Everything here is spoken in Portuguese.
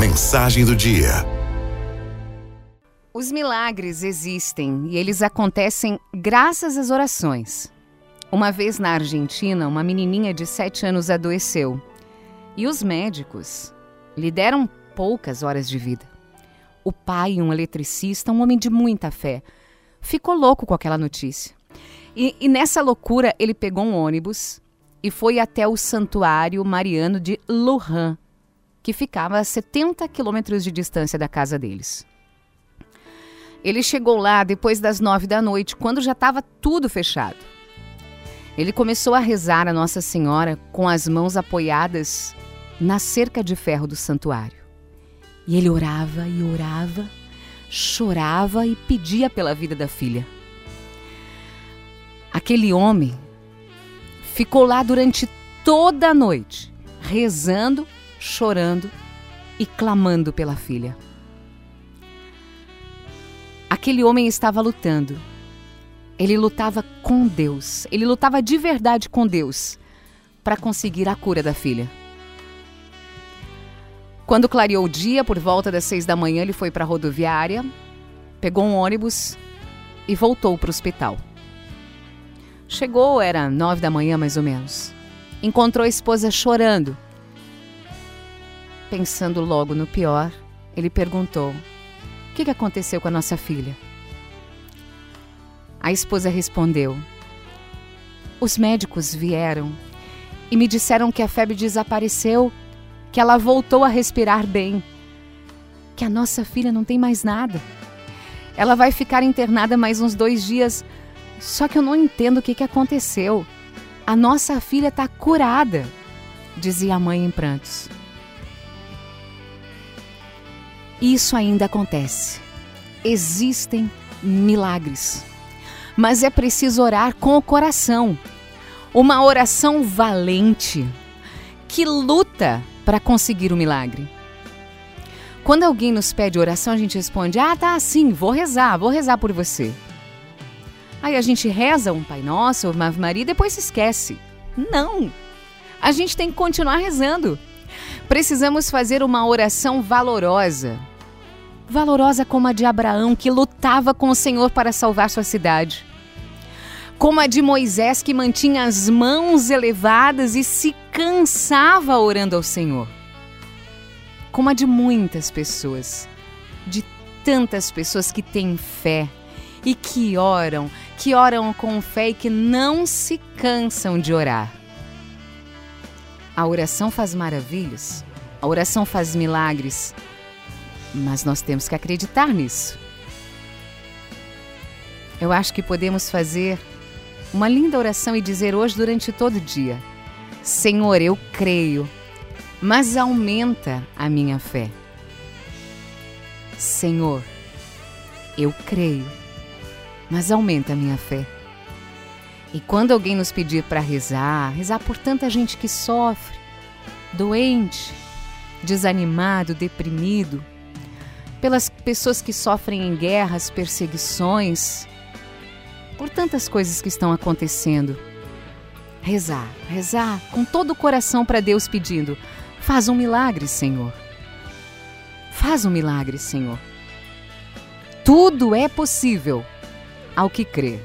Mensagem do dia. Os milagres existem e eles acontecem graças às orações. Uma vez na Argentina, uma menininha de 7 anos adoeceu e os médicos lhe deram poucas horas de vida. O pai, um eletricista, um homem de muita fé, ficou louco com aquela notícia. E, e nessa loucura, ele pegou um ônibus e foi até o santuário mariano de Lujan, que ficava a 70 quilômetros de distância da casa deles. Ele chegou lá depois das nove da noite, quando já estava tudo fechado. Ele começou a rezar a Nossa Senhora com as mãos apoiadas na cerca de ferro do santuário. E ele orava e orava, chorava e pedia pela vida da filha. Aquele homem ficou lá durante toda a noite, rezando, chorando e clamando pela filha. Aquele homem estava lutando. Ele lutava com Deus. Ele lutava de verdade com Deus para conseguir a cura da filha. Quando clareou o dia, por volta das seis da manhã, ele foi para a rodoviária, pegou um ônibus e voltou para o hospital. Chegou, era nove da manhã mais ou menos. Encontrou a esposa chorando. Pensando logo no pior, ele perguntou: O que aconteceu com a nossa filha? A esposa respondeu: Os médicos vieram e me disseram que a febre desapareceu, que ela voltou a respirar bem, que a nossa filha não tem mais nada. Ela vai ficar internada mais uns dois dias só que eu não entendo o que, que aconteceu. A nossa filha está curada, dizia a mãe em prantos. Isso ainda acontece. Existem milagres. Mas é preciso orar com o coração. Uma oração valente que luta para conseguir o milagre. Quando alguém nos pede oração, a gente responde: Ah, tá assim, vou rezar, vou rezar por você. Aí a gente reza um Pai Nosso, uma Ave Maria e depois se esquece. Não! A gente tem que continuar rezando. Precisamos fazer uma oração valorosa. Valorosa como a de Abraão, que lutava com o Senhor para salvar sua cidade. Como a de Moisés, que mantinha as mãos elevadas e se cansava orando ao Senhor. Como a de muitas pessoas, de tantas pessoas que têm fé e que oram, que oram com fé e que não se cansam de orar. A oração faz maravilhas, a oração faz milagres, mas nós temos que acreditar nisso. Eu acho que podemos fazer uma linda oração e dizer hoje durante todo o dia: Senhor, eu creio, mas aumenta a minha fé. Senhor, eu creio mas aumenta a minha fé. E quando alguém nos pedir para rezar, rezar por tanta gente que sofre, doente, desanimado, deprimido, pelas pessoas que sofrem em guerras, perseguições, por tantas coisas que estão acontecendo. Rezar, rezar com todo o coração para Deus pedindo: faz um milagre, Senhor. Faz um milagre, Senhor. Tudo é possível ao que crê.